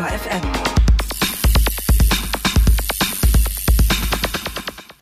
Detektor FM.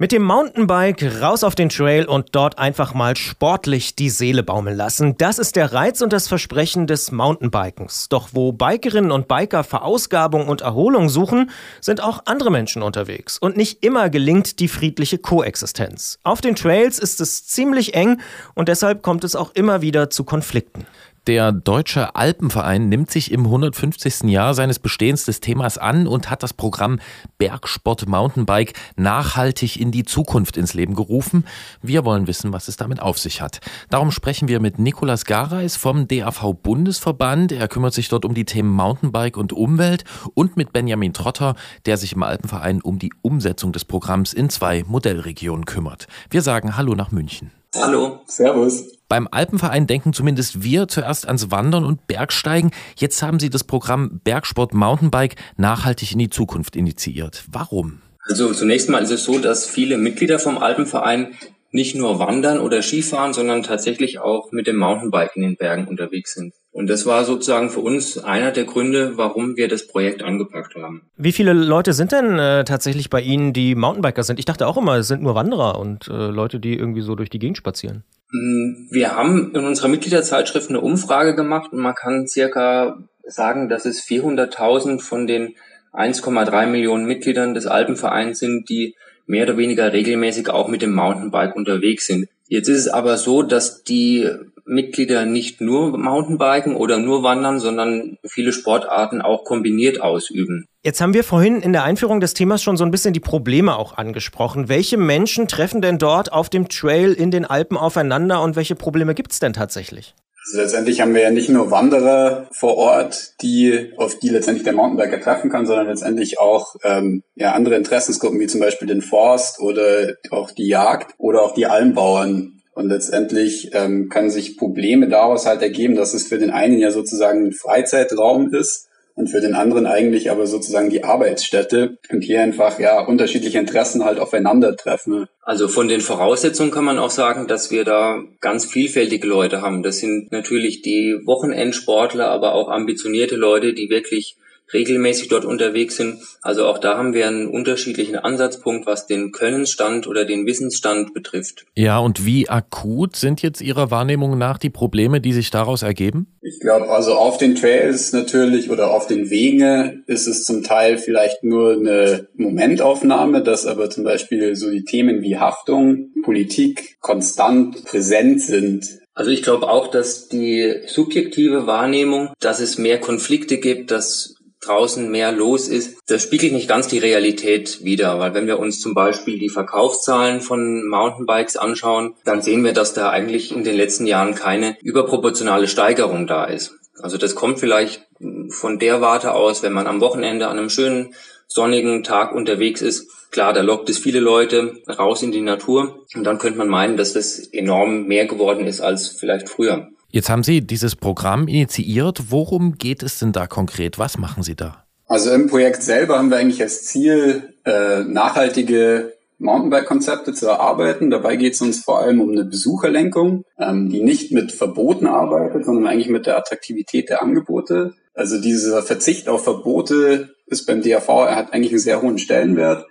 Mit dem Mountainbike raus auf den Trail und dort einfach mal sportlich die Seele baumeln lassen. Das ist der Reiz und das Versprechen des Mountainbikens. Doch wo Bikerinnen und Biker Verausgabung und Erholung suchen, sind auch andere Menschen unterwegs. Und nicht immer gelingt die friedliche Koexistenz. Auf den Trails ist es ziemlich eng und deshalb kommt es auch immer wieder zu Konflikten. Der Deutsche Alpenverein nimmt sich im 150. Jahr seines Bestehens des Themas an und hat das Programm Bergsport Mountainbike nachhaltig in die Zukunft ins Leben gerufen. Wir wollen wissen, was es damit auf sich hat. Darum sprechen wir mit Nikolas Gareis vom DAV Bundesverband. Er kümmert sich dort um die Themen Mountainbike und Umwelt und mit Benjamin Trotter, der sich im Alpenverein um die Umsetzung des Programms in zwei Modellregionen kümmert. Wir sagen Hallo nach München. Hallo. Servus. Beim Alpenverein denken zumindest wir zuerst ans Wandern und Bergsteigen. Jetzt haben Sie das Programm Bergsport Mountainbike nachhaltig in die Zukunft initiiert. Warum? Also zunächst mal ist es so, dass viele Mitglieder vom Alpenverein nicht nur wandern oder Skifahren, sondern tatsächlich auch mit dem Mountainbike in den Bergen unterwegs sind. Und das war sozusagen für uns einer der Gründe, warum wir das Projekt angepackt haben. Wie viele Leute sind denn äh, tatsächlich bei Ihnen, die Mountainbiker sind? Ich dachte auch immer, es sind nur Wanderer und äh, Leute, die irgendwie so durch die Gegend spazieren. Mm, wir haben in unserer Mitgliederzeitschrift eine Umfrage gemacht und man kann circa sagen, dass es 400.000 von den 1,3 Millionen Mitgliedern des Alpenvereins sind, die mehr oder weniger regelmäßig auch mit dem Mountainbike unterwegs sind. Jetzt ist es aber so, dass die Mitglieder nicht nur Mountainbiken oder nur wandern, sondern viele Sportarten auch kombiniert ausüben. Jetzt haben wir vorhin in der Einführung des Themas schon so ein bisschen die Probleme auch angesprochen. Welche Menschen treffen denn dort auf dem Trail in den Alpen aufeinander und welche Probleme gibt es denn tatsächlich? Also letztendlich haben wir ja nicht nur Wanderer vor Ort, die auf die letztendlich der Mountainbiker treffen kann, sondern letztendlich auch ähm, ja, andere Interessensgruppen wie zum Beispiel den Forst oder auch die Jagd oder auch die Almbauern, und letztendlich ähm, können sich Probleme daraus halt ergeben, dass es für den einen ja sozusagen ein Freizeitraum ist und für den anderen eigentlich aber sozusagen die Arbeitsstätte und hier einfach ja unterschiedliche Interessen halt aufeinandertreffen. Also von den Voraussetzungen kann man auch sagen, dass wir da ganz vielfältige Leute haben. Das sind natürlich die Wochenendsportler, aber auch ambitionierte Leute, die wirklich regelmäßig dort unterwegs sind. Also auch da haben wir einen unterschiedlichen Ansatzpunkt, was den Könnensstand oder den Wissensstand betrifft. Ja, und wie akut sind jetzt Ihrer Wahrnehmung nach die Probleme, die sich daraus ergeben? Ich glaube, also auf den Trails natürlich oder auf den Wegen ist es zum Teil vielleicht nur eine Momentaufnahme, dass aber zum Beispiel so die Themen wie Haftung, Politik konstant präsent sind. Also ich glaube auch, dass die subjektive Wahrnehmung, dass es mehr Konflikte gibt, dass draußen mehr los ist, das spiegelt nicht ganz die Realität wider, weil wenn wir uns zum Beispiel die Verkaufszahlen von Mountainbikes anschauen, dann sehen wir, dass da eigentlich in den letzten Jahren keine überproportionale Steigerung da ist. Also das kommt vielleicht von der Warte aus, wenn man am Wochenende an einem schönen sonnigen Tag unterwegs ist. Klar, da lockt es viele Leute raus in die Natur und dann könnte man meinen, dass das enorm mehr geworden ist als vielleicht früher. Jetzt haben Sie dieses Programm initiiert. Worum geht es denn da konkret? Was machen Sie da? Also im Projekt selber haben wir eigentlich als Ziel, äh, nachhaltige Mountainbike-Konzepte zu erarbeiten. Dabei geht es uns vor allem um eine Besucherlenkung, ähm, die nicht mit Verboten arbeitet, sondern eigentlich mit der Attraktivität der Angebote. Also dieser Verzicht auf Verbote ist beim DAV, er hat eigentlich einen sehr hohen Stellenwert.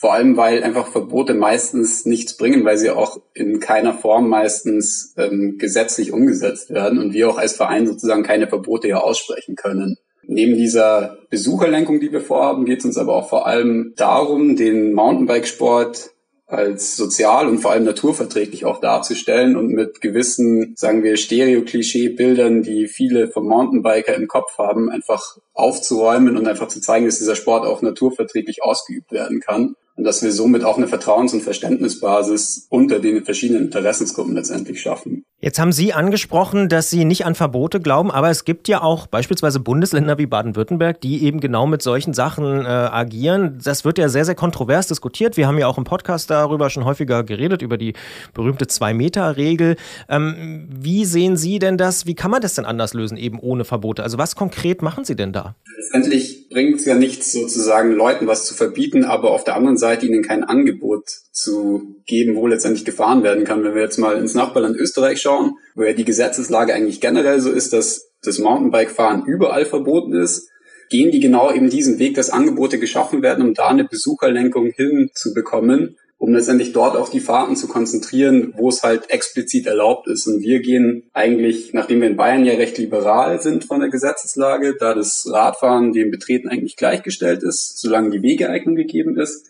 Vor allem, weil einfach Verbote meistens nichts bringen, weil sie auch in keiner Form meistens ähm, gesetzlich umgesetzt werden und wir auch als Verein sozusagen keine Verbote ja aussprechen können. Neben dieser Besucherlenkung, die wir vorhaben, geht es uns aber auch vor allem darum, den Mountainbikesport als sozial und vor allem naturverträglich auch darzustellen und mit gewissen, sagen wir, Stereo-Klischee-Bildern, die viele vom Mountainbiker im Kopf haben, einfach aufzuräumen und einfach zu zeigen, dass dieser Sport auch naturverträglich ausgeübt werden kann und dass wir somit auch eine Vertrauens- und Verständnisbasis unter den verschiedenen Interessensgruppen letztendlich schaffen. Jetzt haben Sie angesprochen, dass Sie nicht an Verbote glauben, aber es gibt ja auch beispielsweise Bundesländer wie Baden-Württemberg, die eben genau mit solchen Sachen äh, agieren. Das wird ja sehr, sehr kontrovers diskutiert. Wir haben ja auch im Podcast darüber schon häufiger geredet, über die berühmte Zwei-Meter-Regel. Ähm, wie sehen Sie denn das? Wie kann man das denn anders lösen, eben ohne Verbote? Also was konkret machen Sie denn da? Letztendlich bringt es ja nichts, sozusagen Leuten was zu verbieten, aber auf der anderen Seite ihnen kein Angebot zu geben, wo letztendlich gefahren werden kann. Wenn wir jetzt mal ins Nachbarland Österreich schauen, wo ja die Gesetzeslage eigentlich generell so ist, dass das Mountainbike-Fahren überall verboten ist, gehen die genau eben diesen Weg, dass Angebote geschaffen werden, um da eine Besucherlenkung hinzubekommen um letztendlich dort auf die Fahrten zu konzentrieren, wo es halt explizit erlaubt ist. Und wir gehen eigentlich, nachdem wir in Bayern ja recht liberal sind von der Gesetzeslage, da das Radfahren dem Betreten eigentlich gleichgestellt ist, solange die Wegeeignung gegeben ist,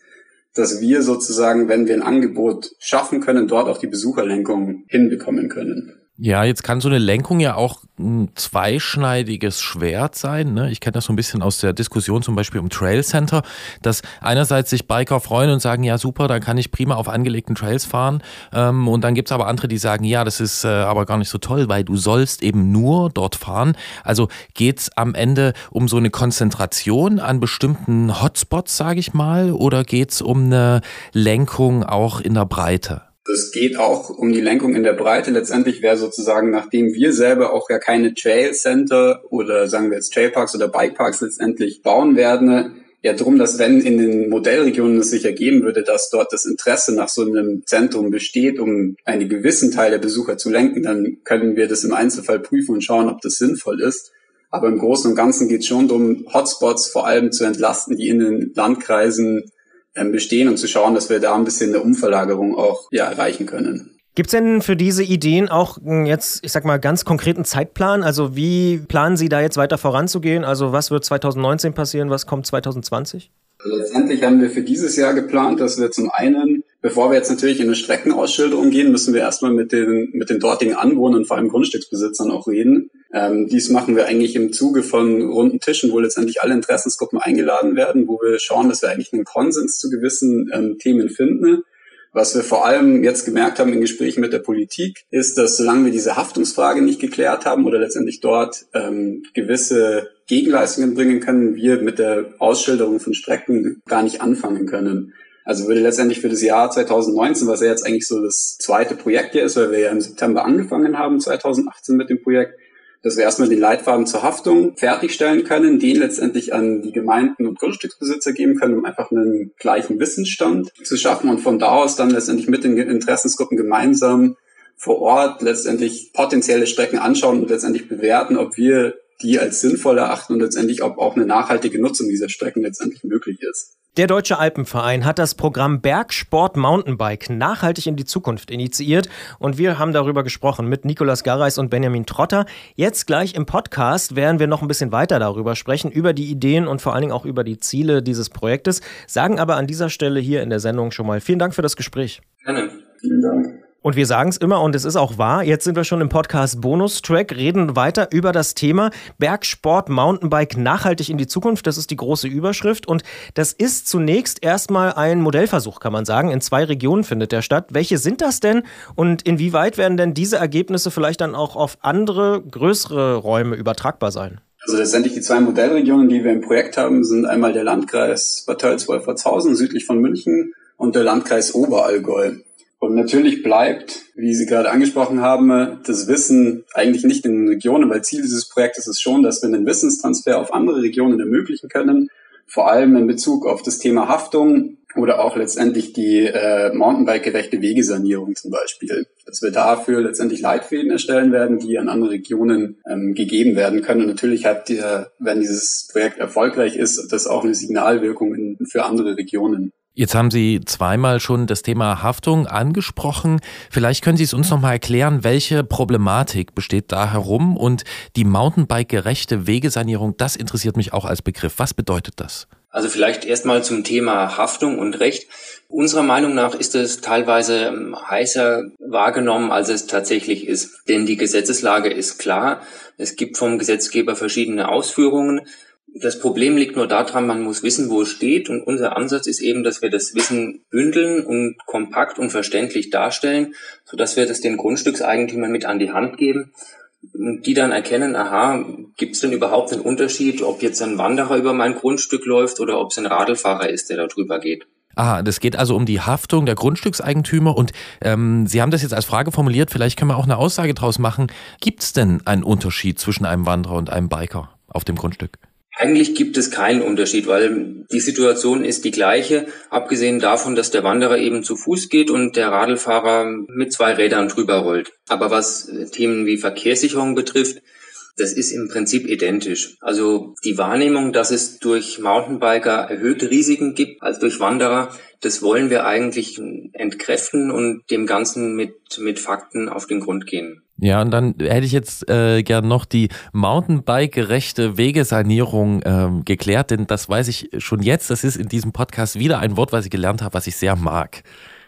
dass wir sozusagen, wenn wir ein Angebot schaffen können, dort auch die Besucherlenkung hinbekommen können. Ja, jetzt kann so eine Lenkung ja auch ein zweischneidiges Schwert sein. Ne? Ich kenne das so ein bisschen aus der Diskussion zum Beispiel um Trail Center, dass einerseits sich Biker freuen und sagen, ja super, dann kann ich prima auf angelegten Trails fahren. Ähm, und dann gibt's aber andere, die sagen, ja, das ist äh, aber gar nicht so toll, weil du sollst eben nur dort fahren. Also geht's am Ende um so eine Konzentration an bestimmten Hotspots, sage ich mal, oder geht's um eine Lenkung auch in der Breite? Es geht auch um die Lenkung in der Breite. Letztendlich wäre sozusagen, nachdem wir selber auch ja keine Trail Center oder sagen wir jetzt Trailparks oder Bikeparks letztendlich bauen werden, ja drum, dass wenn in den Modellregionen es sich ergeben würde, dass dort das Interesse nach so einem Zentrum besteht, um einen gewissen Teil der Besucher zu lenken, dann können wir das im Einzelfall prüfen und schauen, ob das sinnvoll ist. Aber im Großen und Ganzen geht es schon darum, Hotspots vor allem zu entlasten, die in den Landkreisen bestehen und zu schauen, dass wir da ein bisschen eine Umverlagerung auch ja, erreichen können. Gibt's denn für diese Ideen auch jetzt, ich sag mal, ganz konkreten Zeitplan? Also wie planen Sie da jetzt weiter voranzugehen? Also was wird 2019 passieren? Was kommt 2020? Letztendlich haben wir für dieses Jahr geplant, dass wir zum einen Bevor wir jetzt natürlich in eine Streckenausschilderung gehen, müssen wir erstmal mit den, mit den dortigen Anwohnern, vor allem Grundstücksbesitzern auch reden. Ähm, dies machen wir eigentlich im Zuge von runden Tischen, wo letztendlich alle Interessensgruppen eingeladen werden, wo wir schauen, dass wir eigentlich einen Konsens zu gewissen ähm, Themen finden. Was wir vor allem jetzt gemerkt haben in Gesprächen mit der Politik, ist, dass solange wir diese Haftungsfrage nicht geklärt haben oder letztendlich dort ähm, gewisse Gegenleistungen bringen können, wir mit der Ausschilderung von Strecken gar nicht anfangen können. Also würde letztendlich für das Jahr 2019, was ja jetzt eigentlich so das zweite Projekt hier ist, weil wir ja im September angefangen haben, 2018 mit dem Projekt, dass wir erstmal den Leitfaden zur Haftung fertigstellen können, den letztendlich an die Gemeinden und Grundstücksbesitzer geben können, um einfach einen gleichen Wissensstand zu schaffen und von da aus dann letztendlich mit den Interessensgruppen gemeinsam vor Ort letztendlich potenzielle Strecken anschauen und letztendlich bewerten, ob wir die als sinnvoll erachten und letztendlich ob auch eine nachhaltige Nutzung dieser Strecken letztendlich möglich ist. Der Deutsche Alpenverein hat das Programm Bergsport Mountainbike nachhaltig in die Zukunft initiiert und wir haben darüber gesprochen mit Nikolas Garreis und Benjamin Trotter. Jetzt gleich im Podcast werden wir noch ein bisschen weiter darüber sprechen, über die Ideen und vor allen Dingen auch über die Ziele dieses Projektes, sagen aber an dieser Stelle hier in der Sendung schon mal vielen Dank für das Gespräch. Gerne. Vielen Dank. Und wir sagen es immer und es ist auch wahr. Jetzt sind wir schon im Podcast Bonustrack, reden weiter über das Thema Bergsport, Mountainbike nachhaltig in die Zukunft. Das ist die große Überschrift. Und das ist zunächst erstmal ein Modellversuch, kann man sagen. In zwei Regionen findet der statt. Welche sind das denn? Und inwieweit werden denn diese Ergebnisse vielleicht dann auch auf andere, größere Räume übertragbar sein? Also letztendlich die zwei Modellregionen, die wir im Projekt haben, sind einmal der Landkreis Bad Tölz-Wolfertshausen südlich von München und der Landkreis Oberallgäu. Und natürlich bleibt, wie Sie gerade angesprochen haben, das Wissen eigentlich nicht in den Regionen, weil Ziel dieses Projektes ist schon, dass wir einen Wissenstransfer auf andere Regionen ermöglichen können, vor allem in Bezug auf das Thema Haftung oder auch letztendlich die äh, Mountainbike-gerechte Wegesanierung zum Beispiel. Dass wir dafür letztendlich Leitfäden erstellen werden, die an andere Regionen ähm, gegeben werden können. Und natürlich hat der, wenn dieses Projekt erfolgreich ist, das auch eine Signalwirkung in, für andere Regionen. Jetzt haben Sie zweimal schon das Thema Haftung angesprochen. Vielleicht können Sie es uns noch mal erklären, welche Problematik besteht da herum und die Mountainbike-gerechte Wegesanierung, das interessiert mich auch als Begriff. Was bedeutet das? Also vielleicht erstmal zum Thema Haftung und Recht. Unserer Meinung nach ist es teilweise ähm, heißer wahrgenommen, als es tatsächlich ist. Denn die Gesetzeslage ist klar. Es gibt vom Gesetzgeber verschiedene Ausführungen. Das Problem liegt nur daran, man muss wissen, wo es steht. Und unser Ansatz ist eben, dass wir das Wissen bündeln und kompakt und verständlich darstellen, sodass wir das den Grundstückseigentümern mit an die Hand geben und die dann erkennen, aha, gibt es denn überhaupt einen Unterschied, ob jetzt ein Wanderer über mein Grundstück läuft oder ob es ein Radlfahrer ist, der da drüber geht. Aha, das geht also um die Haftung der Grundstückseigentümer und ähm, Sie haben das jetzt als Frage formuliert, vielleicht können wir auch eine Aussage daraus machen. Gibt es denn einen Unterschied zwischen einem Wanderer und einem Biker auf dem Grundstück? Eigentlich gibt es keinen Unterschied, weil die Situation ist die gleiche, abgesehen davon, dass der Wanderer eben zu Fuß geht und der Radlfahrer mit zwei Rädern drüber rollt. Aber was Themen wie Verkehrssicherung betrifft, das ist im Prinzip identisch. Also die Wahrnehmung, dass es durch Mountainbiker erhöhte Risiken gibt als durch Wanderer, das wollen wir eigentlich entkräften und dem Ganzen mit, mit Fakten auf den Grund gehen. Ja, und dann hätte ich jetzt äh, gern noch die Mountainbike-gerechte Wegesanierung ähm, geklärt, denn das weiß ich schon jetzt. Das ist in diesem Podcast wieder ein Wort, was ich gelernt habe, was ich sehr mag.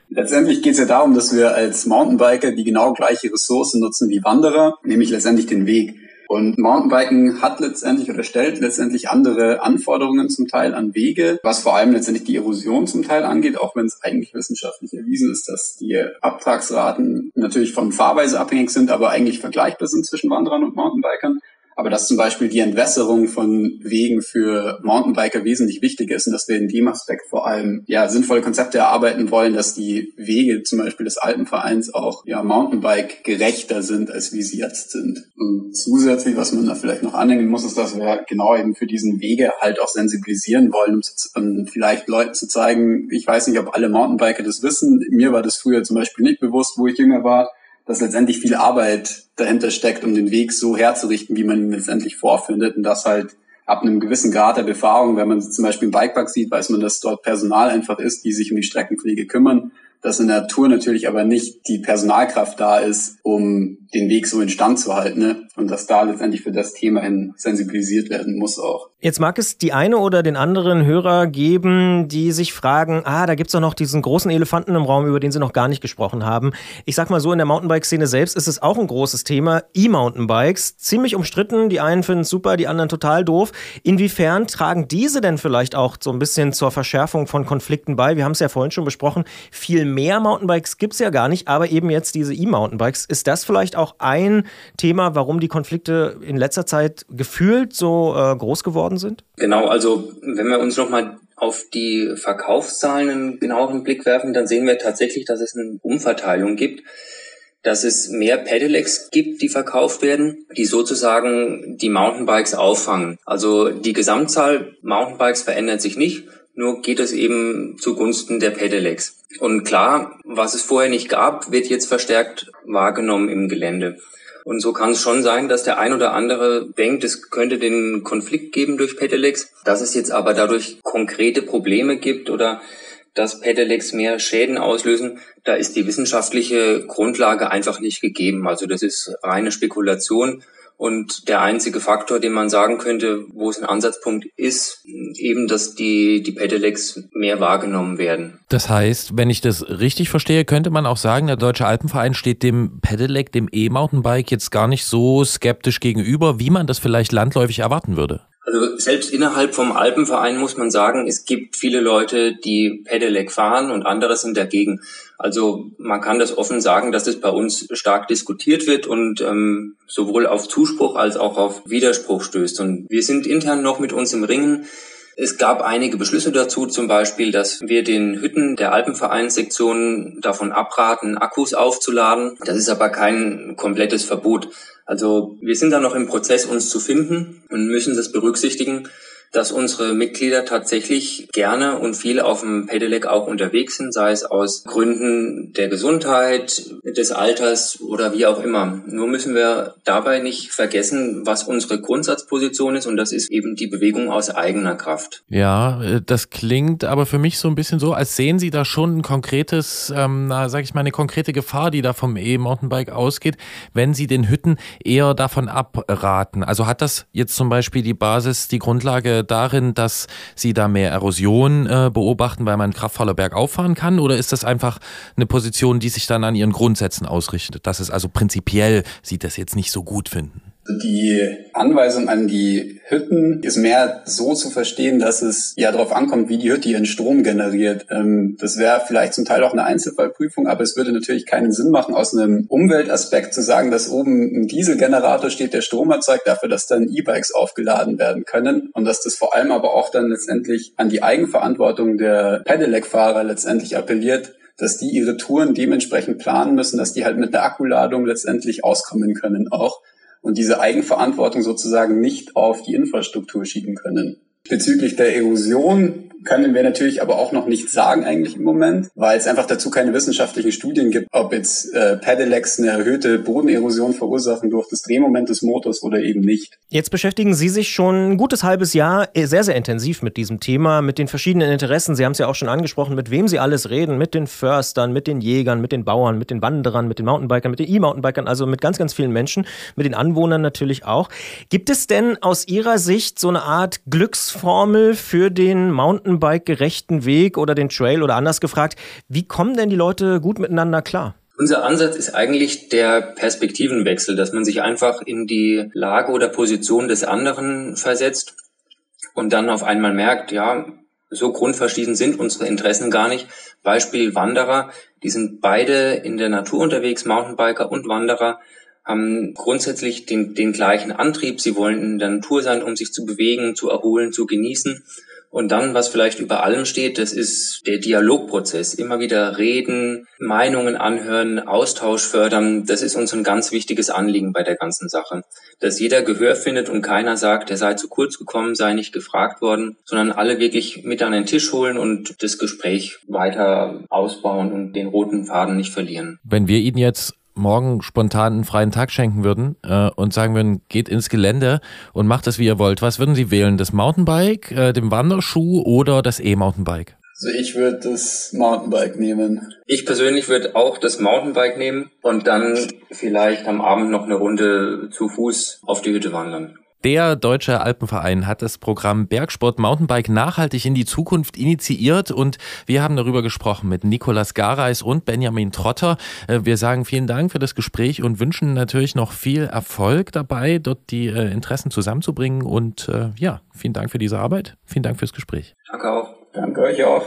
Letztendlich geht es ja darum, dass wir als Mountainbiker die genau gleiche Ressource nutzen wie Wanderer, nämlich letztendlich den Weg. Und Mountainbiken hat letztendlich oder stellt letztendlich andere Anforderungen zum Teil an Wege, was vor allem letztendlich die Erosion zum Teil angeht, auch wenn es eigentlich wissenschaftlich erwiesen ist, dass die Abtragsraten natürlich von Fahrweise abhängig sind, aber eigentlich vergleichbar sind zwischen Wanderern und Mountainbikern aber dass zum Beispiel die Entwässerung von Wegen für Mountainbiker wesentlich wichtiger ist und dass wir in dem Aspekt vor allem ja sinnvolle Konzepte erarbeiten wollen, dass die Wege zum Beispiel des Alpenvereins auch ja Mountainbike gerechter sind, als wie sie jetzt sind. Und zusätzlich, was man da vielleicht noch anhängen muss, ist, dass wir genau eben für diesen Wege halt auch sensibilisieren wollen, um, zu, um vielleicht Leuten zu zeigen, ich weiß nicht, ob alle Mountainbiker das wissen, mir war das früher zum Beispiel nicht bewusst, wo ich jünger war, dass letztendlich viel Arbeit dahinter steckt, um den Weg so herzurichten, wie man ihn letztendlich vorfindet und das halt ab einem gewissen Grad der Befahrung, wenn man zum Beispiel im Bikepark sieht, weiß man, dass dort Personal einfach ist, die sich um die Streckenpflege kümmern dass in der Tour natürlich aber nicht die Personalkraft da ist, um den Weg so instand zu halten. Ne? Und dass da letztendlich für das Thema hin sensibilisiert werden muss auch. Jetzt mag es die eine oder den anderen Hörer geben, die sich fragen, ah, da gibt's doch noch diesen großen Elefanten im Raum, über den sie noch gar nicht gesprochen haben. Ich sag mal so, in der Mountainbike-Szene selbst ist es auch ein großes Thema. E-Mountainbikes, ziemlich umstritten. Die einen finden es super, die anderen total doof. Inwiefern tragen diese denn vielleicht auch so ein bisschen zur Verschärfung von Konflikten bei? Wir haben es ja vorhin schon besprochen. Viel mehr Mountainbikes gibt es ja gar nicht, aber eben jetzt diese E-Mountainbikes. Ist das vielleicht auch ein Thema, warum die Konflikte in letzter Zeit gefühlt so äh, groß geworden sind? Genau, also wenn wir uns nochmal auf die Verkaufszahlen einen genaueren Blick werfen, dann sehen wir tatsächlich, dass es eine Umverteilung gibt dass es mehr Pedelecs gibt, die verkauft werden, die sozusagen die Mountainbikes auffangen. Also die Gesamtzahl Mountainbikes verändert sich nicht, nur geht es eben zugunsten der Pedelecs. Und klar, was es vorher nicht gab, wird jetzt verstärkt wahrgenommen im Gelände. Und so kann es schon sein, dass der ein oder andere denkt, es könnte den Konflikt geben durch Pedelecs, dass es jetzt aber dadurch konkrete Probleme gibt oder dass Pedelecs mehr Schäden auslösen, da ist die wissenschaftliche Grundlage einfach nicht gegeben. Also das ist reine Spekulation und der einzige Faktor, den man sagen könnte, wo es ein Ansatzpunkt ist, eben, dass die, die Pedelecs mehr wahrgenommen werden. Das heißt, wenn ich das richtig verstehe, könnte man auch sagen, der Deutsche Alpenverein steht dem Pedelec, dem E-Mountainbike jetzt gar nicht so skeptisch gegenüber, wie man das vielleicht landläufig erwarten würde. Also selbst innerhalb vom Alpenverein muss man sagen, es gibt viele Leute, die Pedelec fahren und andere sind dagegen. Also man kann das offen sagen, dass das bei uns stark diskutiert wird und ähm, sowohl auf Zuspruch als auch auf Widerspruch stößt. Und wir sind intern noch mit uns im Ringen. Es gab einige Beschlüsse dazu, zum Beispiel, dass wir den Hütten der Alpenvereinssektionen davon abraten, Akkus aufzuladen. Das ist aber kein komplettes Verbot. Also wir sind da noch im Prozess, uns zu finden und müssen das berücksichtigen dass unsere Mitglieder tatsächlich gerne und viel auf dem Pedelec auch unterwegs sind, sei es aus Gründen der Gesundheit, des Alters oder wie auch immer. Nur müssen wir dabei nicht vergessen, was unsere Grundsatzposition ist und das ist eben die Bewegung aus eigener Kraft. Ja, äh, das klingt aber für mich so ein bisschen so, als sehen Sie da schon ein konkretes, ähm, na, sag ich mal, eine konkrete Gefahr, die da vom E-Mountainbike ausgeht, wenn Sie den Hütten eher davon abraten. Also hat das jetzt zum Beispiel die Basis, die Grundlage darin, dass Sie da mehr Erosion äh, beobachten, weil man kraftvoller bergauf fahren kann? Oder ist das einfach eine Position, die sich dann an Ihren Grundsätzen ausrichtet, dass es also prinzipiell Sie das jetzt nicht so gut finden? Die Anweisung an die Hütten ist mehr so zu verstehen, dass es ja darauf ankommt, wie die Hütte ihren Strom generiert. Ähm, das wäre vielleicht zum Teil auch eine Einzelfallprüfung, aber es würde natürlich keinen Sinn machen, aus einem Umweltaspekt zu sagen, dass oben ein Dieselgenerator steht, der Strom erzeugt, dafür, dass dann E-Bikes aufgeladen werden können und dass das vor allem aber auch dann letztendlich an die Eigenverantwortung der Pedelec-Fahrer letztendlich appelliert, dass die ihre Touren dementsprechend planen müssen, dass die halt mit der Akkuladung letztendlich auskommen können auch und diese Eigenverantwortung sozusagen nicht auf die Infrastruktur schieben können. Bezüglich der Erosion können wir natürlich aber auch noch nicht sagen eigentlich im Moment, weil es einfach dazu keine wissenschaftlichen Studien gibt, ob jetzt äh, Pedelecs eine erhöhte Bodenerosion verursachen durch das Drehmoment des Motors oder eben nicht. Jetzt beschäftigen Sie sich schon ein gutes halbes Jahr sehr, sehr intensiv mit diesem Thema, mit den verschiedenen Interessen. Sie haben es ja auch schon angesprochen, mit wem Sie alles reden, mit den Förstern, mit den Jägern, mit den Bauern, mit den Wanderern, mit den Mountainbikern, mit den E-Mountainbikern, also mit ganz, ganz vielen Menschen, mit den Anwohnern natürlich auch. Gibt es denn aus Ihrer Sicht so eine Art Glücksformel für den Mountainbike-gerechten Weg oder den Trail oder anders gefragt, wie kommen denn die Leute gut miteinander klar? Unser Ansatz ist eigentlich der Perspektivenwechsel, dass man sich einfach in die Lage oder Position des anderen versetzt und dann auf einmal merkt, ja, so grundverschieden sind unsere Interessen gar nicht. Beispiel Wanderer, die sind beide in der Natur unterwegs, Mountainbiker und Wanderer, haben grundsätzlich den, den gleichen Antrieb. Sie wollen in der Natur sein, um sich zu bewegen, zu erholen, zu genießen. Und dann, was vielleicht über allem steht, das ist der Dialogprozess. Immer wieder reden, Meinungen anhören, Austausch fördern. Das ist uns ein ganz wichtiges Anliegen bei der ganzen Sache. Dass jeder Gehör findet und keiner sagt, er sei zu kurz gekommen, sei nicht gefragt worden, sondern alle wirklich mit an den Tisch holen und das Gespräch weiter ausbauen und den roten Faden nicht verlieren. Wenn wir Ihnen jetzt morgen spontan einen freien Tag schenken würden äh, und sagen würden, geht ins Gelände und macht es, wie ihr wollt, was würden Sie wählen? Das Mountainbike, äh, den Wanderschuh oder das E-Mountainbike? Also ich würde das Mountainbike nehmen. Ich persönlich würde auch das Mountainbike nehmen und dann vielleicht am Abend noch eine Runde zu Fuß auf die Hütte wandern. Der Deutsche Alpenverein hat das Programm Bergsport Mountainbike nachhaltig in die Zukunft initiiert und wir haben darüber gesprochen mit Nikolas Gareis und Benjamin Trotter. Äh, wir sagen vielen Dank für das Gespräch und wünschen natürlich noch viel Erfolg dabei, dort die äh, Interessen zusammenzubringen und äh, ja, vielen Dank für diese Arbeit. Vielen Dank fürs Gespräch. Danke auch. Danke euch auch.